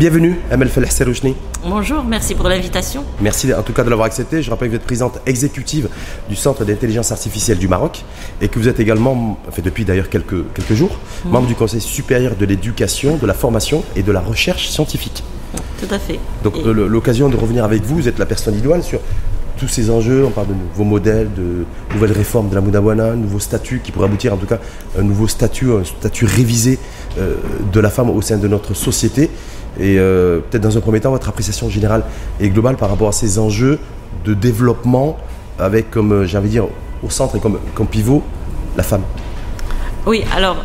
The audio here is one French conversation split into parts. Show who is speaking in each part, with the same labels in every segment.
Speaker 1: Bienvenue, Amel Feleh Serouchni.
Speaker 2: Bonjour, merci pour l'invitation.
Speaker 1: Merci en tout cas de l'avoir accepté. Je rappelle que vous êtes présidente exécutive du Centre d'intelligence artificielle du Maroc et que vous êtes également, depuis d'ailleurs quelques, quelques jours,
Speaker 2: Mhm.
Speaker 1: membre du Conseil supérieur de l'éducation, de la formation et de la recherche scientifique.
Speaker 2: Tout à fait.
Speaker 1: Donc
Speaker 2: Et-
Speaker 1: l'occasion de revenir avec vous, vous êtes la personne idoine sur tous ces enjeux, on parle de nouveaux modèles, de nouvelles réformes de la Moudawana, nouveaux statuts qui pourraient aboutir en tout cas un nouveau statut, un statut révisé euh, de la femme au sein de notre société. Et euh, peut-être dans un premier temps, votre appréciation générale et globale par rapport à ces enjeux de développement avec comme, euh, j'ai envie de dire, au centre et comme, pivot, la femme.
Speaker 2: Oui, alors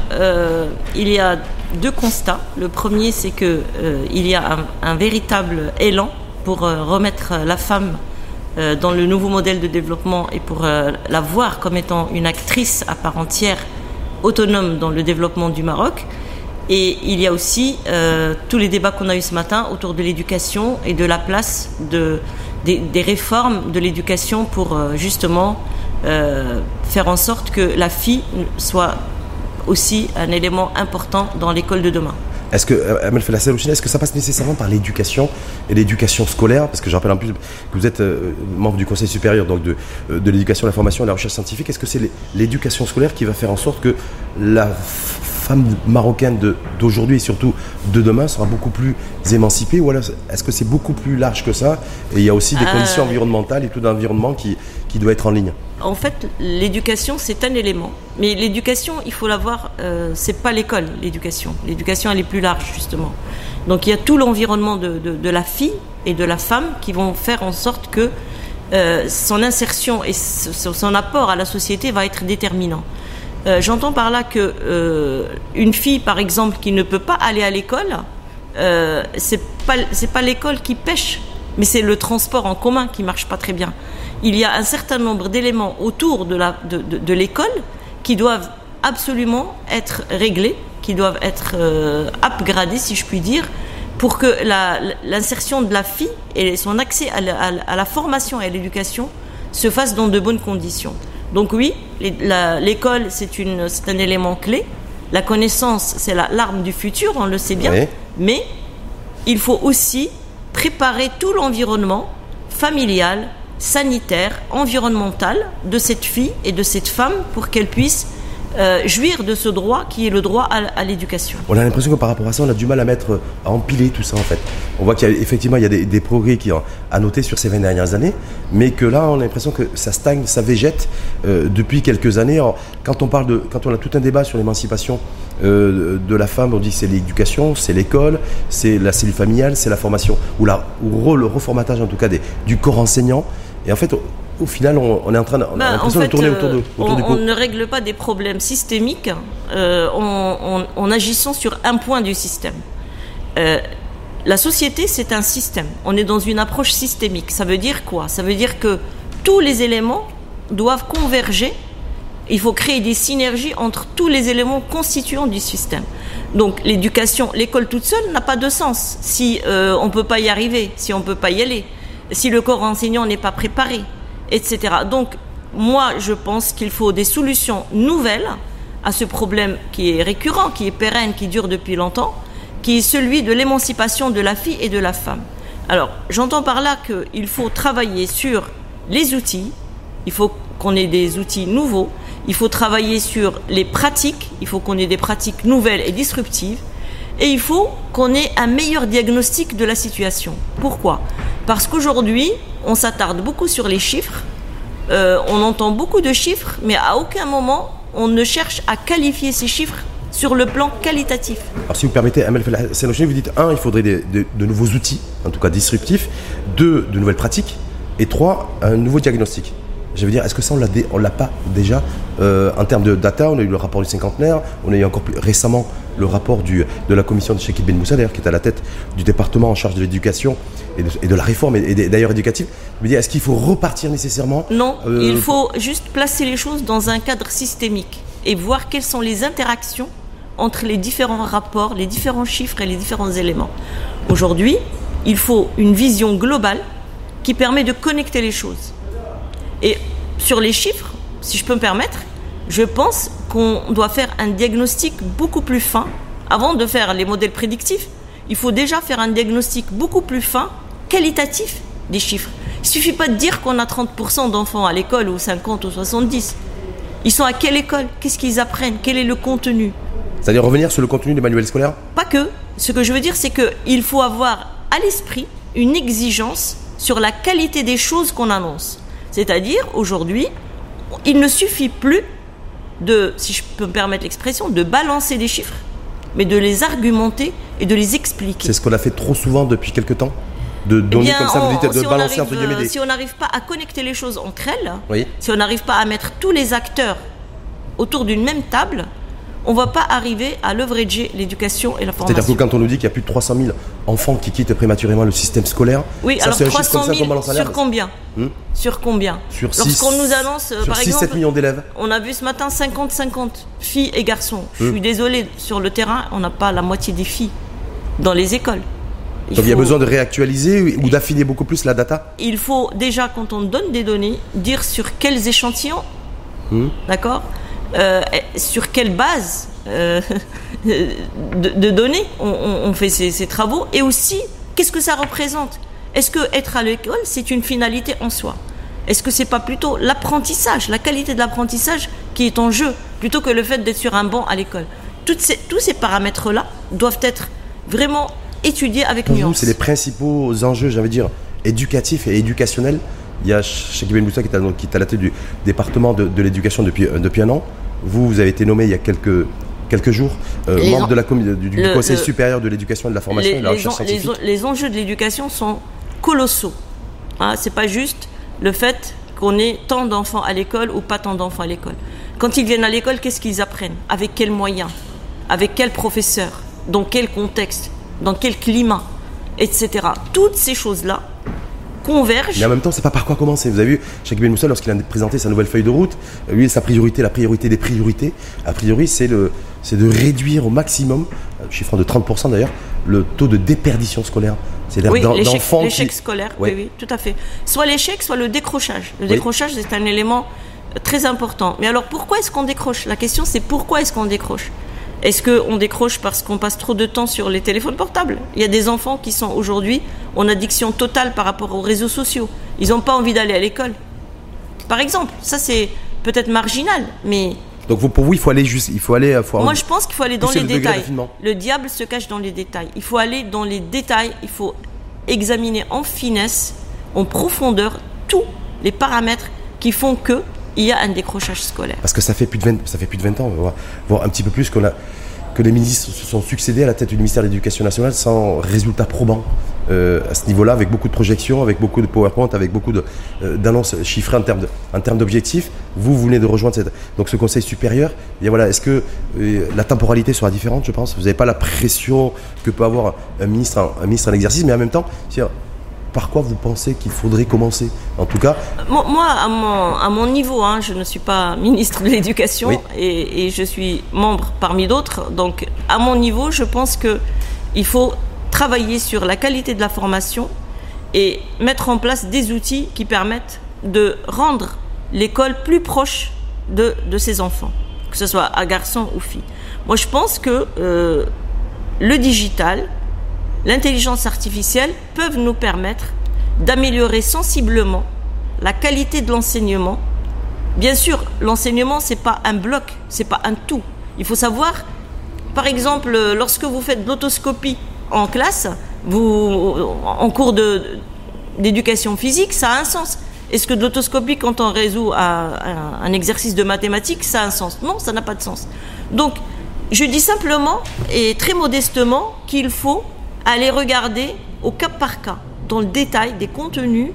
Speaker 2: il y a deux constats. Le premier, c'est euh, il y a un, véritable élan pour remettre la femme euh, dans le nouveau modèle de développement et pour euh, la voir comme étant une actrice à part entière, autonome dans le développement du Maroc. Et il y a aussi euh, tous les débats qu'on a eu ce matin autour de l'éducation et de la place de, des, réformes de l'éducation pour justement faire en sorte que la fille soit aussi un élément important dans l'école de demain.
Speaker 1: Est-ce que, euh, Amel est-ce que ça passe nécessairement par l'éducation et l'éducation scolaire? Parce que je rappelle en plus que vous êtes euh, membre du Conseil supérieur donc de, euh, de l'éducation, la formation et la recherche scientifique. Est-ce que c'est l'é- l'éducation scolaire qui va faire en sorte que la femme marocaine d'aujourd'hui et surtout de demain sera beaucoup plus émancipée Ou alors est-ce que c'est beaucoup plus large que ça Et il y a aussi des
Speaker 2: Euh,
Speaker 1: conditions environnementales et tout d'environnement qui, qui doit être en ligne?
Speaker 2: En fait, l'éducation, c'est un élément. Mais l'éducation, il faut la voir, euh, c'est pas l'école, l'éducation. L'éducation, elle est plus large, justement. Donc il y a tout l'environnement de, de- de la fille et de la femme qui vont faire en sorte que euh, son insertion et son apport à la société va être déterminant. Euh, J'entends par là que euh, une fille, par exemple, qui ne peut pas aller à l'école, euh, c'est pas c'est pas l'école qui pêche, mais c'est le transport en commun qui marche pas très bien. Il y a un certain nombre d'éléments autour de la de, de, l'école qui doivent absolument être réglés, qui doivent être euh, upgradés, si je puis dire, pour que l'insertion de la fille et son accès à la, à la- à la formation et à l'éducation se fasse dans de bonnes conditions. Donc oui, l'école, c'est un élément clé. La connaissance, c'est la- l'arme du futur, on le sait bien.
Speaker 1: Oui.
Speaker 2: Mais il faut aussi préparer tout l'environnement familial, sanitaire, environnemental de cette fille et de cette femme pour qu'elle puisse euh, jouir de ce droit qui est le droit à, l'éducation.
Speaker 1: On a l'impression que par rapport à ça, on a du mal à mettre, à empiler tout ça en fait. On voit qu'il y a effectivement il y a des, progrès qui à noter sur ces 20 dernières années, mais que là on a l'impression que ça stagne, ça végète euh, depuis quelques années. Quand on parle de, quand on a tout un débat sur l'émancipation euh, de la femme, on dit c'est l'éducation, c'est l'école, c'est la cellule familiale, c'est la formation ou le reformatage en tout cas du corps enseignant. Et en fait, au, final, on, on est en train de, on de tourner autour, de,
Speaker 2: euh,
Speaker 1: autour
Speaker 2: on,
Speaker 1: du pot.
Speaker 2: on ne règle pas des problèmes systémiques euh, en, en- en agissant sur un point du système. Euh, la société, c'est un système. On est dans une approche systémique. Ça veut dire quoi? Ça veut dire que tous les éléments doivent converger. Il faut créer des synergies entre tous les éléments constituants du système. Donc l'éducation, l'école toute seule n'a pas de sens si euh, on ne peut pas y arriver, si on ne peut pas y aller, si le corps enseignant n'est pas préparé, etc. Donc moi, je pense qu'il faut des solutions nouvelles à ce problème qui est récurrent, qui est pérenne, qui dure depuis longtemps, qui est celui de l'émancipation de la fille et de la femme. Alors, j'entends par là qu'il faut travailler sur les outils, il faut qu'on ait des outils nouveaux, il faut travailler sur les pratiques, il faut qu'on ait des pratiques nouvelles et disruptives, et il faut qu'on ait un meilleur diagnostic de la situation. Pourquoi? Parce qu'aujourd'hui, on s'attarde beaucoup sur les chiffres, euh, on entend beaucoup de chiffres, mais à aucun moment on ne cherche à qualifier ces chiffres sur le plan qualitatif.
Speaker 1: Alors, si vous permettez, Amel Selouchine, vous dites un, il faudrait de, de nouveaux outils, en tout cas disruptifs, deux, de nouvelles pratiques, et trois, un nouveau diagnostic. Je veux dire, est-ce que ça, on l'a dé- on l'a pas déjà euh, en termes de data On a eu le rapport du cinquantenaire, on a eu encore plus récemment le rapport du, de la commission de Sheikh Ben Moussa, d'ailleurs, qui est à la tête du département en charge de l'éducation et de, et de la réforme, et, et d'ailleurs éducative. Je veux dire, est-ce qu'il faut repartir nécessairement
Speaker 2: Non,
Speaker 1: euh,
Speaker 2: il faut juste placer les choses dans un cadre systémique et voir quelles sont les interactions entre les différents rapports, les différents chiffres et les différents éléments. Aujourd'hui, il faut une vision globale qui permet de connecter les choses. Et sur les chiffres, si je peux me permettre, je pense qu'on doit faire un diagnostic beaucoup plus fin avant de faire les modèles prédictifs. il faut déjà faire un diagnostic beaucoup plus fin, qualitatif des chiffres. Il suffit pas de dire qu'on a 30% d'enfants à l'école ou 50 ou 70. Ils sont à quelle école? Qu'est-ce qu'ils apprennent? Quel est le contenu?
Speaker 1: C'est-à-dire revenir sur le contenu des manuels scolaires?
Speaker 2: Pas que. Ce que je veux dire, c'est qu'il faut avoir à l'esprit une exigence sur la qualité des choses qu'on annonce. C'est-à-dire, aujourd'hui, il ne suffit plus de, si je peux me permettre l'expression, de balancer des chiffres, mais de les argumenter et de les expliquer.
Speaker 1: C'est ce qu'on a fait trop souvent depuis quelques temps de donner comme ça, de
Speaker 2: si
Speaker 1: balancer
Speaker 2: entre guillemets des... Si on n'arrive pas à connecter les choses entre elles,
Speaker 1: oui.
Speaker 2: si on n'arrive pas à mettre tous les acteurs autour d'une même table, on ne va pas arriver à leverager l'éducation et la formation.
Speaker 1: C'est-à-dire que quand on nous dit qu'il y a plus de 300 000 enfants qui quittent prématurément le système scolaire,
Speaker 2: oui,
Speaker 1: ça,
Speaker 2: alors 300 000 sur combien
Speaker 1: hmm
Speaker 2: Sur combien
Speaker 1: Sur
Speaker 2: Lorsqu'on nous annonce,
Speaker 1: sur
Speaker 2: par
Speaker 1: 6,
Speaker 2: exemple,
Speaker 1: 7 millions d'élèves.
Speaker 2: On a vu ce matin 50-50 filles et garçons. Je suis désolée, sur le terrain, on n'a pas la moitié des filles dans les écoles.
Speaker 1: Il Donc il y a besoin de réactualiser ou d'affiner beaucoup plus la data
Speaker 2: Il faut déjà, quand on donne des données, dire sur quels échantillons,
Speaker 1: Hmm.
Speaker 2: d'accord? Euh, Sur quelle base euh, de, de, données on, fait ces, ces, travaux Et aussi, qu'est-ce que ça représente? Est-ce que être à l'école, c'est une finalité en soi? Est-ce que c'est pas plutôt l'apprentissage, la qualité de l'apprentissage qui est en jeu, plutôt que le fait d'être sur un banc à l'école? Ces, Tous ces paramètres-là doivent être vraiment étudier avec
Speaker 1: Pour
Speaker 2: nuance.
Speaker 1: c'est les principaux enjeux, j'avais dire, éducatifs et éducationnels. Il y a Ben Moussa qui est, à, qui est à la tête du département de, de l'éducation depuis, euh, depuis un an. Vous, vous avez été nommé il y a quelques, quelques jours euh, membre de la du, du
Speaker 2: le,
Speaker 1: Conseil
Speaker 2: le,
Speaker 1: supérieur de l'éducation et de la formation
Speaker 2: les,
Speaker 1: et de la recherche
Speaker 2: les,
Speaker 1: scientifique.
Speaker 2: Les, les, enjeux de l'éducation sont colossaux. Hein, c'est pas juste le fait qu'on ait tant d'enfants à l'école ou pas tant d'enfants à l'école. Quand ils viennent à l'école, qu'est-ce qu'ils apprennent? Avec quels moyens? Avec quel professeur Dans quel contexte? Dans quel climat? Etc. Toutes ces choses-là convergent.
Speaker 1: Mais en même temps, c'est pas par quoi commencer. Vous avez vu, Cheikh Ben Moussa, lorsqu'il a présenté sa nouvelle feuille de route, lui, sa priorité, la priorité des priorités, a priori, c'est de réduire au maximum, chiffrant de 30% d'ailleurs, le taux de déperdition scolaire.
Speaker 2: C'est-à-dire oui. L'échec qui... scolaire, oui. oui, oui, tout à fait. Soit l'échec, soit le décrochage. Le oui. décrochage, c'est un élément très important. Mais alors, pourquoi est-ce qu'on décroche? La question, c'est pourquoi est-ce qu'on décroche? Est-ce qu'on décroche parce qu'on passe trop de temps sur les téléphones portables? Il y a des enfants qui sont aujourd'hui en addiction totale par rapport aux réseaux sociaux. Ils n'ont pas envie d'aller à l'école. Par exemple, ça c'est peut-être marginal, mais...
Speaker 1: Donc vous, pour vous, il faut aller juste, il faut aller. Faut
Speaker 2: Moi, je pense qu'il faut aller dans les détails. Le diable se cache dans les détails. Il faut aller dans les détails. Il faut examiner en finesse, en profondeur, tous les paramètres qui font que il y a un décrochage scolaire.
Speaker 1: Parce que ça fait plus de 20, ça fait plus de 20 ans, voire, un petit peu plus que les ministres se sont succédés à la tête du ministère de l'Éducation nationale sans résultat probant euh, à ce niveau-là, avec beaucoup de projections, avec beaucoup de PowerPoint, avec beaucoup d'annonces euh, chiffrées en termes d'objectifs. Vous, vous venez de rejoindre donc ce Conseil supérieur. Et voilà, est-ce que euh, la temporalité sera différente, je pense? Vous n'avez pas la pression que peut avoir un ministre, en, un ministre en exercice, mais en même temps, par quoi vous pensez qu'il faudrait commencer En tout cas.
Speaker 2: Moi, à mon, à mon niveau, hein, je ne suis pas ministre de l'Éducation
Speaker 1: oui.
Speaker 2: et, et, je suis membre parmi d'autres. Donc, à mon niveau, je pense qu'il faut travailler sur la qualité de la formation et mettre en place des outils qui permettent de rendre l'école plus proche de, de ses enfants, que ce soit à garçon ou fille. Moi, je pense que euh, le digital, l'intelligence artificielle peuvent nous permettre d'améliorer sensiblement la qualité de l'enseignement. Bien sûr, l'enseignement c'est pas un bloc, c'est pas un tout. Il faut savoir, par exemple, lorsque vous faites de l'autoscopie en classe, vous, en cours de, d'éducation physique, ça a un sens. Est-ce que de l'autoscopie, quand on résout un, exercice de mathématiques, ça a un sens? Non, ça n'a pas de sens. Donc, je dis simplement et très modestement qu'il faut aller regarder au cas par cas, dans le détail des contenus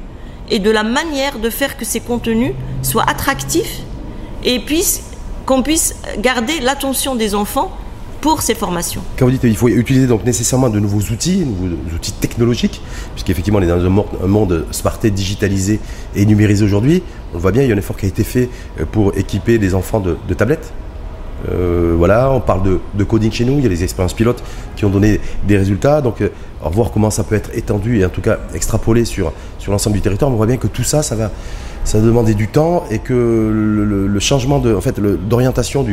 Speaker 2: et de la manière de faire que ces contenus soient attractifs et qu'on puisse garder l'attention des enfants pour ces formations.
Speaker 1: Quand vous dites qu'il faut utiliser donc nécessairement de nouveaux outils, de nouveaux outils technologiques, puisqu'effectivement on est dans un monde smarté, digitalisé et numérisé aujourd'hui, on voit bien, il y a un effort qui a été fait pour équiper les enfants de tablettes. Euh, voilà, on parle de, coding chez nous, il y a des expériences pilotes qui ont donné des résultats, donc euh, voir comment ça peut être étendu et en tout cas extrapolé sur, sur l'ensemble du territoire, on voit bien que tout ça, ça va, ça demander du temps et que le changement de, en fait, d'orientation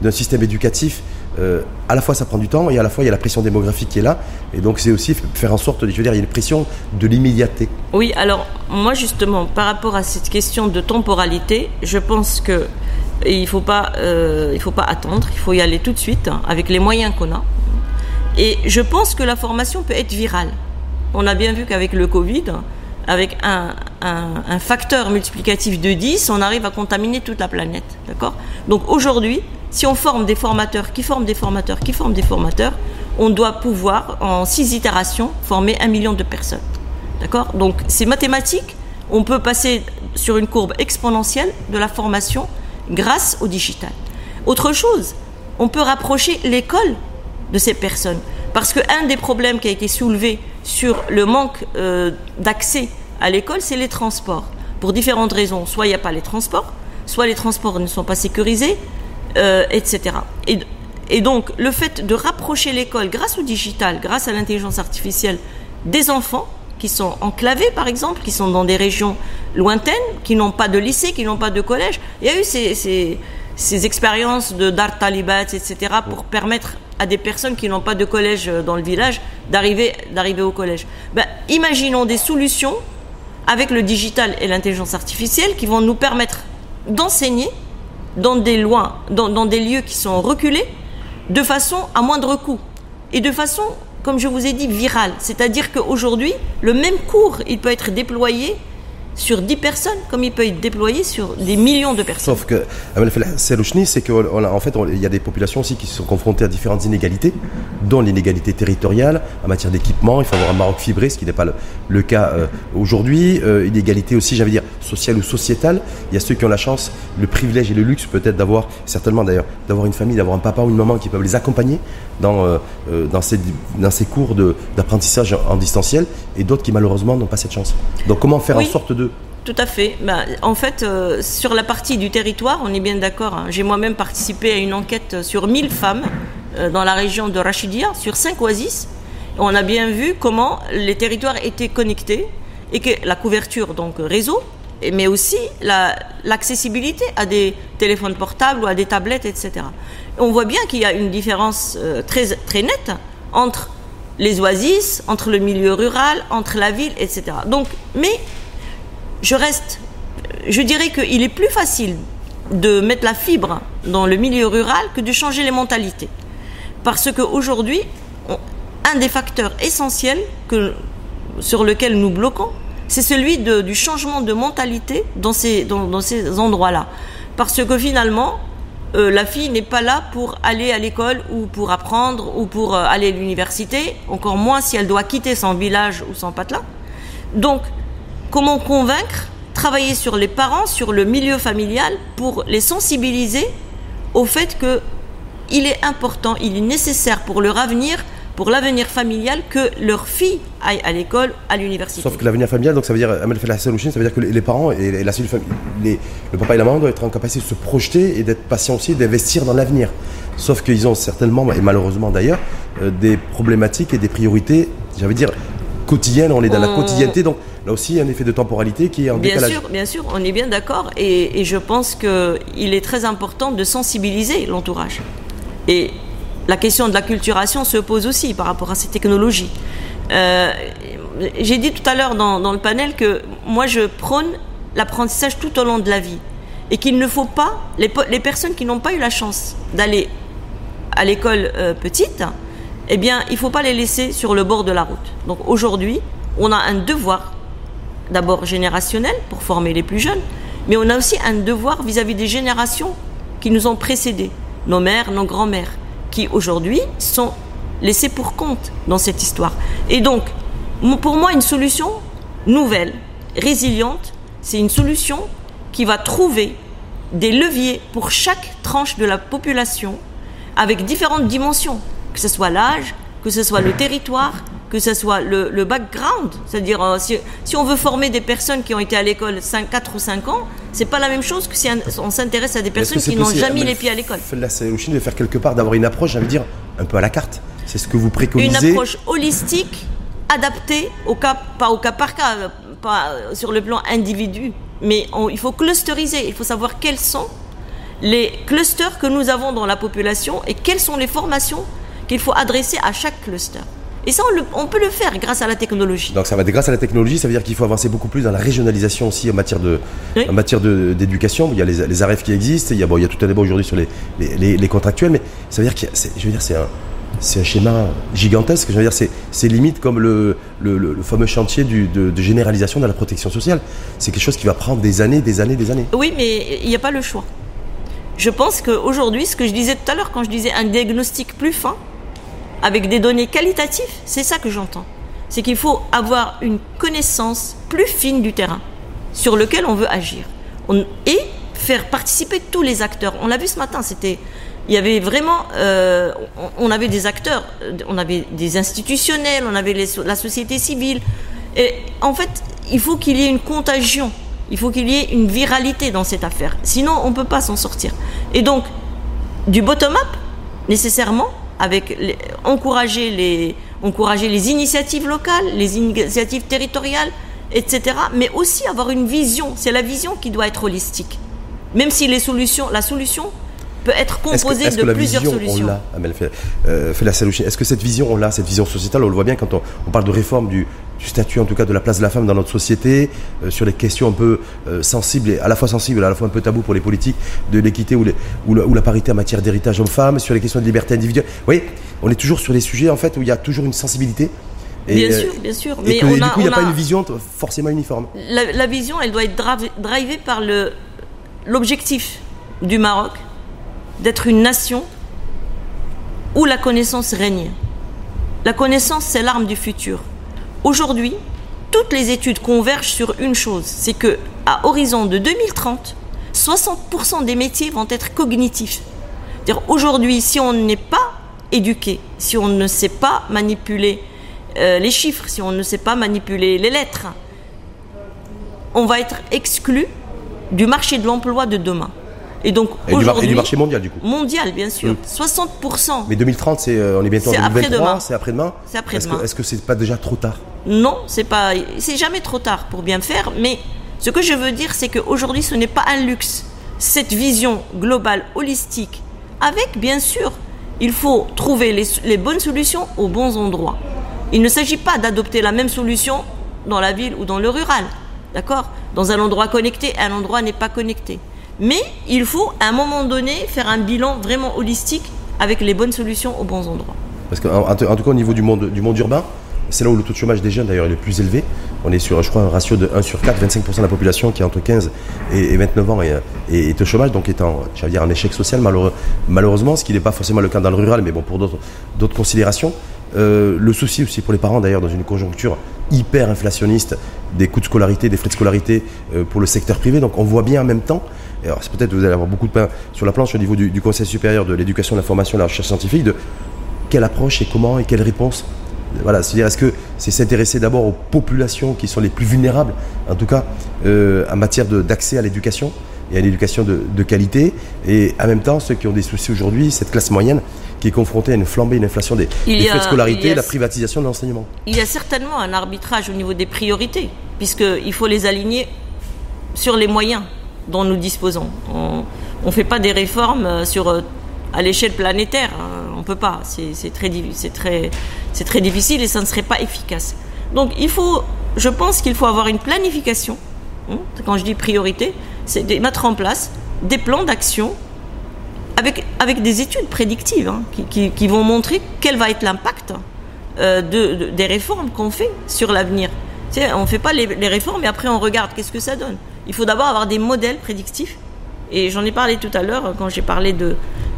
Speaker 1: d'un système éducatif euh, à la fois ça prend du temps et à la fois il y a la pression démographique qui est là. Et donc c'est aussi faire en sorte, je veux dire, il y a une pression de l'immédiateté.
Speaker 2: Oui, alors moi justement, par rapport à cette question de temporalité, je pense que il faut euh, faut pas attendre, il faut y aller tout de suite hein, avec les moyens qu'on a. Et je pense que la formation peut être virale. On a bien vu qu'avec le Covid, avec un, un, facteur multiplicatif de 10, on arrive à contaminer toute la planète. D'accord? Donc aujourd'hui, si on forme des formateurs qui forment des formateurs qui forment des formateurs, on doit pouvoir, en six itérations, former un million de personnes. D'accord? Donc c'est mathématique. On peut passer sur une courbe exponentielle de la formation grâce au digital. Autre chose, on peut rapprocher l'école de ces personnes. Parce qu'un des problèmes qui a été soulevé sur le manque euh, d'accès à l'école, c'est les transports. Pour différentes raisons. Soit il n'y a pas les transports, soit les transports ne sont pas sécurisés, euh, etc. Et, et donc, le fait de rapprocher l'école grâce au digital, grâce à l'intelligence artificielle, des enfants qui sont enclavés, par exemple, qui sont dans des régions lointaines, qui n'ont pas de lycée, qui n'ont pas de collège. Il y a eu ces, ces, ces expériences de d'art talibat, etc., pour permettre à des personnes qui n'ont pas de collège dans le village d'arriver au collège. Ben, imaginons des solutions avec le digital et l'intelligence artificielle qui vont nous permettre d'enseigner dans des dans, dans des lieux qui sont reculés, de façon à moindre coût et de façon, comme je vous ai dit, virale. C'est-à-dire qu'aujourd'hui, le même cours, il peut être déployé sur 10 personnes, comme il peut être déployé sur des millions de personnes.
Speaker 1: Sauf que, c'est qu'en fait, il y a des populations aussi qui sont confrontées à différentes inégalités, dont l'inégalité territoriale, en matière d'équipement, il faut avoir un Maroc fibré, ce qui n'est pas le, cas euh, aujourd'hui, euh, inégalité aussi, j'allais dire, sociale ou sociétale. Il y a ceux qui ont la chance, le privilège et le luxe peut-être d'avoir, certainement d'ailleurs, d'avoir une famille, d'avoir un papa ou une maman qui peuvent les accompagner dans, euh, dans, ces, dans ces cours d'apprentissage en distanciel, et d'autres qui malheureusement n'ont pas cette chance. Donc comment faire en sorte de
Speaker 2: tout à fait. Ben, en fait, euh, sur la partie du territoire, on est bien d'accord. Hein. J'ai moi-même participé à une enquête sur 1000 femmes euh, dans la région de Rachidia, sur 5 oasis. On a bien vu comment les territoires étaient connectés et que la couverture, donc réseau, mais aussi l'accessibilité à des téléphones portables ou à des tablettes, etc. on voit bien qu'il y a une différence euh, très, très nette entre les oasis, entre le milieu rural, entre la ville, etc. Donc, mais je reste, je dirais qu'il est plus facile de mettre la fibre dans le milieu rural que de changer les mentalités. Parce qu'aujourd'hui, un des facteurs essentiels sur lequel nous bloquons, c'est celui du changement de mentalité dans ces, dans, ces endroits-là. Parce que finalement, euh, la fille n'est pas là pour aller à l'école ou pour apprendre ou pour euh, aller à l'université, encore moins si elle doit quitter son village ou son patelin. Donc, Comment convaincre Travailler sur les parents, sur le milieu familial pour les sensibiliser au fait que il est important, il est nécessaire pour leur avenir pour l'avenir familial que leur fille aille à l'école, à l'université.
Speaker 1: Sauf que l'avenir familial, donc ça veut dire, ça veut dire que les parents et la le papa et la maman doivent être en capacité de se projeter et d'être patients aussi, d'investir dans l'avenir. Sauf qu'ils ont certainement, et malheureusement d'ailleurs, euh, des problématiques et des priorités, j'allais dire, quotidiennes. On est dans la quotidienneté, donc là aussi un effet de temporalité qui est en
Speaker 2: bien Sûr, bien sûr, on est bien d'accord. Et, je pense qu'il est très important de sensibiliser l'entourage. Et la question de la culturation se pose aussi par rapport à ces technologies. Euh, j'ai dit tout à l'heure dans, le panel que moi je prône l'apprentissage tout au long de la vie et qu'il ne faut pas, les, les personnes qui n'ont pas eu la chance d'aller à l'école euh, petite, eh bien, il ne faut pas les laisser sur le bord de la route. Donc aujourd'hui, on a un devoir d'abord générationnel pour former les plus jeunes, mais on a aussi un devoir vis-à-vis des générations qui nous ont précédés, nos mères, nos grands-mères, qui aujourd'hui sont laissés pour compte dans cette histoire. Et donc, pour moi, une solution nouvelle, résiliente, c'est une solution qui va trouver des leviers pour chaque tranche de la population avec différentes dimensions, que ce soit l'âge, que ce soit le territoire, que ce soit le, background. C'est-à-dire, euh, si, on veut former des personnes qui ont été à l'école 5, 4 ou 5 ans, c'est pas la même chose que si on s'intéresse à des personnes qui n'ont jamais mis les pieds à l'école.
Speaker 1: Là, c'est aussi de faire quelque part, d'avoir une approche, j'allais dire, un peu à la carte. C'est ce que vous préconisez.
Speaker 2: Une approche holistique, adaptée au cas, pas au cas par cas, pas sur le plan individu, mais il faut clusteriser, il faut savoir quels sont les clusters que nous avons dans la population et quelles sont les formations qu'il faut adresser à chaque cluster. Et ça, on, peut le faire grâce à la technologie.
Speaker 1: Donc ça va être grâce à la technologie, ça veut dire qu'il faut avancer beaucoup plus dans la régionalisation aussi en matière de, en matière d'éducation. Il y a les, les ARF qui existent, il y a, bon, il y a tout un débat aujourd'hui sur les, les, les, contractuels, mais ça veut dire que je veux dire, c'est un, c'est un schéma gigantesque. Je veux dire, c'est limite comme le, le, le, fameux chantier du, de, de, généralisation de la protection sociale. C'est quelque chose qui va prendre des années, des années, des années.
Speaker 2: Oui, mais il n'y a pas le choix. Je pense qu'aujourd'hui, ce que je disais tout à l'heure, quand je disais un diagnostic plus fin, avec des données qualitatives, c'est ça que j'entends. C'est qu'il faut avoir une connaissance plus fine du terrain sur lequel on veut agir. et faire participer tous les acteurs. On l'a vu ce matin, c'était, il y avait vraiment, euh, on, avait des acteurs, on avait des institutionnels, on avait la société civile. Et en fait, il faut qu'il y ait une contagion, il faut qu'il y ait une viralité dans cette affaire. Sinon, on ne peut pas s'en sortir. Et donc, du bottom-up, nécessairement, avec encourager, les, encourager les initiatives locales, les initiatives territoriales, etc. Mais aussi avoir une vision. C'est la vision qui doit être holistique. Même si les solutions, la solution peut être composée de plusieurs solutions.
Speaker 1: Euh, est-ce que cette vision, on l'a, cette vision sociétale, on le voit bien quand on parle de réforme du, du statut en tout cas de la place de la femme dans notre société, euh, sur les questions un peu euh, sensibles, et à la fois sensibles et à la fois un peu tabou pour les politiques, de l'équité ou, ou, la, parité en matière d'héritage homme-femme, sur les questions de liberté individuelle. Oui, on est toujours sur des sujets en fait où il y a toujours une sensibilité.
Speaker 2: bien sûr, bien sûr.
Speaker 1: Mais du coup, il n'y a, pas une vision forcément uniforme.
Speaker 2: La, vision, elle doit être drivée par l'objectif du Maroc d'être une nation où la connaissance règne. La connaissance, c'est l'arme du futur. Aujourd'hui, toutes les études convergent sur une chose, c'est que à horizon de 2030, 60% des métiers vont être cognitifs. Aujourd'hui, si on n'est pas éduqué, si on ne sait pas manipuler euh, les chiffres, si on ne sait pas manipuler les lettres, on va être exclu du marché de l'emploi de demain.
Speaker 1: Et donc du, marché mondial du coup.
Speaker 2: Mondial bien sûr, 60%.
Speaker 1: Mais 2030 c'est euh, on est bientôt en 2023, c'est
Speaker 2: après-demain.
Speaker 1: C'est après-demain. Est-ce que c'est pas déjà trop tard?
Speaker 2: Non, c'est pas c'est jamais trop tard pour bien faire, mais ce que je veux dire c'est qu'aujourd'hui ce n'est pas un luxe. Cette vision globale holistique avec bien sûr, il faut trouver les, les bonnes solutions aux bons endroits. Il ne s'agit pas d'adopter la même solution dans la ville ou dans le rural. D'accord? Dans un endroit connecté, un endroit n'est pas connecté. Mais il faut, à un moment donné, faire un bilan vraiment holistique avec les bonnes solutions aux bons endroits.
Speaker 1: Parce qu'en en, tout cas, au niveau du monde, du monde urbain, c'est là où le taux de chômage des jeunes, d'ailleurs, est le plus élevé. On est sur, je crois, un ratio de 1 sur 4, 25% de la population qui est entre 15 et, 29 ans et, est au chômage, donc est en, dire, un échec social, malheureusement, ce qui n'est pas forcément le cas dans le rural, mais bon, pour d'autres considérations. Euh, le souci aussi pour les parents, d'ailleurs, dans une conjoncture hyper inflationniste, des coûts de scolarité, des frais de scolarité euh, pour le secteur privé. Donc on voit bien en même temps alors peut-être que vous allez avoir beaucoup de pain sur la planche au niveau du, Conseil supérieur de l'éducation, de l'information et de la recherche scientifique, de quelle approche et comment et quelle réponse. Voilà, c'est-à-dire est-ce que c'est s'intéresser d'abord aux populations qui sont les plus vulnérables, en tout cas euh, en matière d'accès à l'éducation et à l'éducation de, qualité, et en même temps ceux qui ont des soucis aujourd'hui, cette classe moyenne qui est confrontée à une flambée, une inflation des, frais de scolarité, la privatisation de l'enseignement.
Speaker 2: Il y a certainement un arbitrage au niveau des priorités, puisqu'il faut les aligner sur les moyens dont nous disposons. On ne fait pas des réformes euh, sur, euh, à l'échelle planétaire. Hein. On ne peut pas. C'est très, très, très difficile et ça ne serait pas efficace. Donc il faut, je pense qu'il faut avoir une planification. Hein. Quand je dis priorité, c'est de mettre en place des plans d'action avec, avec des études prédictives hein, qui, qui, vont montrer quel va être l'impact euh, de, des réformes qu'on fait sur l'avenir. on ne fait pas les, les réformes et après on regarde qu'est-ce que ça donne il faut d'abord avoir des modèles prédictifs. Et j'en ai parlé tout à l'heure quand j'ai parlé de,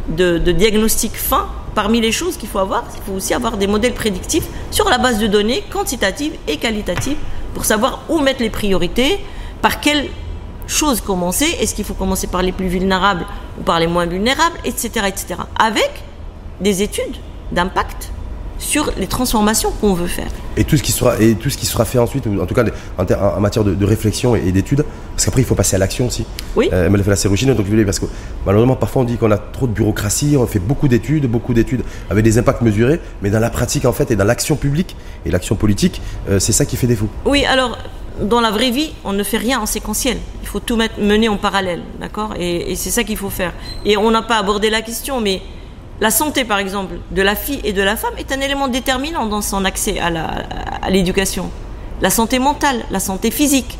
Speaker 2: de, diagnostic fin. Parmi les choses qu'il faut avoir, il faut aussi avoir des modèles prédictifs sur la base de données quantitatives et qualitatives pour savoir où mettre les priorités, par quelles choses commencer, est-ce qu'il faut commencer par les plus vulnérables ou par les moins vulnérables, etc. etc. avec des études d'impact sur les transformations qu'on veut faire.
Speaker 1: Et tout ce qui sera et tout ce qui sera fait ensuite, en tout cas en, matière de, réflexion et, d'études, parce qu'après il faut passer à l'action aussi.
Speaker 2: Oui.
Speaker 1: Euh, mais la c'est donc parce que malheureusement parfois on dit qu'on a trop de bureaucratie, on fait beaucoup d'études, beaucoup d'études avec des impacts mesurés, mais dans la pratique en fait et dans l'action publique et l'action politique, euh, c'est ça qui fait défaut.
Speaker 2: Oui, alors dans la vraie vie, on ne fait rien en séquentiel. Il faut tout mettre, mener en parallèle, d'accord? Et, et c'est ça qu'il faut faire. Et on n'a pas abordé la question, mais la santé, par exemple, de la fille et de la femme est un élément déterminant dans son accès à l'éducation. La santé mentale, la santé physique,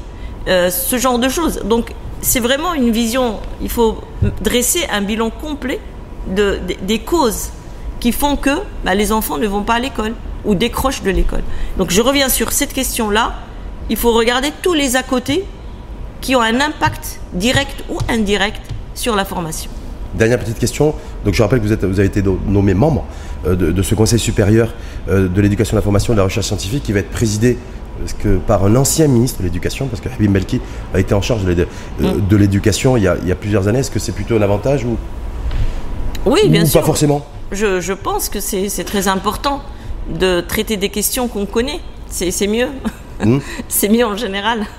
Speaker 2: euh, ce genre de choses. Donc, c'est vraiment une vision. Il faut dresser un bilan complet de, de- des causes qui font que bah, les enfants ne vont pas à l'école ou décrochent de l'école. Donc, je reviens sur cette question-là. Il faut regarder tous les à côté qui ont un impact direct ou indirect sur la formation.
Speaker 1: Dernière petite question. Donc je rappelle que vous, êtes, vous avez été no- nommé membre euh, de, de ce Conseil supérieur euh, de l'éducation, de la formation et de la recherche scientifique qui va être présidé parce que, par un ancien ministre de l'éducation, parce que Habib Melki a été en charge de euh,
Speaker 2: Mm.
Speaker 1: l'éducation il, y a- il y a plusieurs années. Est-ce que c'est plutôt un avantage ou,
Speaker 2: Oui, bien
Speaker 1: ou
Speaker 2: sûr.
Speaker 1: pas forcément?
Speaker 2: Je, je pense que c'est très important de traiter des questions qu'on connaît. C'est mieux.
Speaker 1: Hmm.
Speaker 2: c'est mieux en général.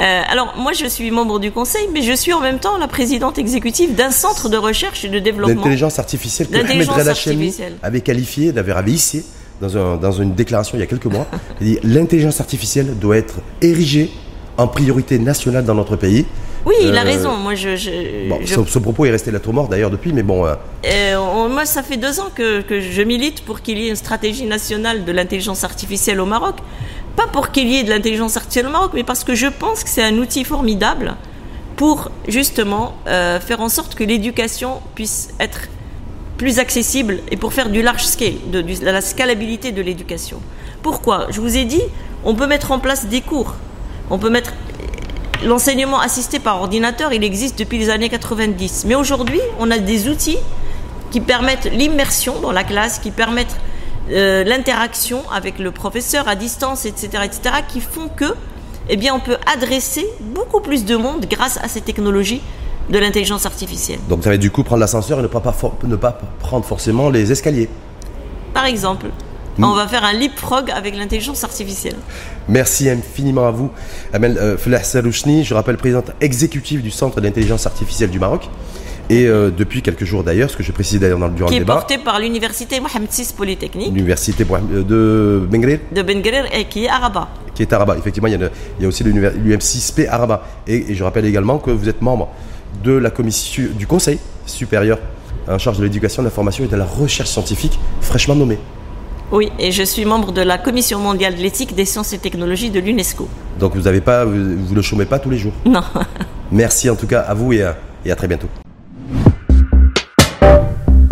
Speaker 2: Euh, alors, moi, je suis membre du conseil, mais je suis en même temps la présidente exécutive d'un centre de recherche et de développement.
Speaker 1: L'intelligence artificielle que Ahmed
Speaker 2: L'intelligence
Speaker 1: Reda Chemi
Speaker 2: artificielle.
Speaker 1: avait qualifié, avait avait hissé dans, un- dans une déclaration il y a quelques mois. Il dit l'intelligence artificielle doit être érigée en priorité nationale dans notre pays.
Speaker 2: Oui, il a
Speaker 1: Euh,
Speaker 2: raison. Moi, je, je,
Speaker 1: Bon,
Speaker 2: je-
Speaker 1: ce, ce propos est resté lettre morte d'ailleurs depuis, mais bon, euh,
Speaker 2: Euh, on- moi, ça fait deux ans que, que je milite pour qu'il y ait une stratégie nationale de l'intelligence artificielle au Maroc. Pas pour qu'il y ait de l'intelligence artificielle au Maroc, mais parce que je pense que c'est un outil formidable pour justement euh, faire en sorte que l'éducation puisse être plus accessible et pour faire du large scale, de, de la scalabilité de l'éducation. Pourquoi? Je vous ai dit, on peut mettre en place des cours, on peut mettre l'enseignement assisté par ordinateur, il existe depuis les années 90. Mais aujourd'hui, on a des outils qui permettent l'immersion dans la classe, qui permettent euh, l'interaction avec le professeur à distance, etc., etc., qui font que, eh bien, on peut adresser beaucoup plus de monde grâce à ces technologies de l'intelligence artificielle.
Speaker 1: donc ça va être du coup prendre l'ascenseur et ne pas, ne pas prendre forcément les escaliers.
Speaker 2: Par exemple,
Speaker 1: Mm.
Speaker 2: on va faire un leapfrog avec l'intelligence artificielle.
Speaker 1: Merci infiniment à vous, Amel euh, Felah Sarouchni. Je rappelle présidente exécutive du Centre d'intelligence artificielle du Maroc. Et euh, depuis quelques jours d'ailleurs, ce que je précise d'ailleurs dans le- durant
Speaker 2: qui
Speaker 1: le
Speaker 2: est
Speaker 1: débat,
Speaker 2: porté par l'université Mohamed VI Polytechnique
Speaker 1: l'université Mohamed- de Bengrir,
Speaker 2: de Ben et qui est à Rabat.
Speaker 1: qui est à Rabat. Effectivement, il y a, une- il y a aussi l'UM6P à Rabat. Et, et je rappelle également que vous êtes membre de la commission du Conseil supérieur en charge de l'éducation, de la formation et de la recherche scientifique, fraîchement nommé.
Speaker 2: Oui, et je suis membre de la Commission mondiale de l'éthique des sciences et technologies de l'UNESCO.
Speaker 1: Donc vous pas, vous, vous ne chômez pas tous les jours.
Speaker 2: Non.
Speaker 1: Merci en tout cas à vous et à- et à très bientôt.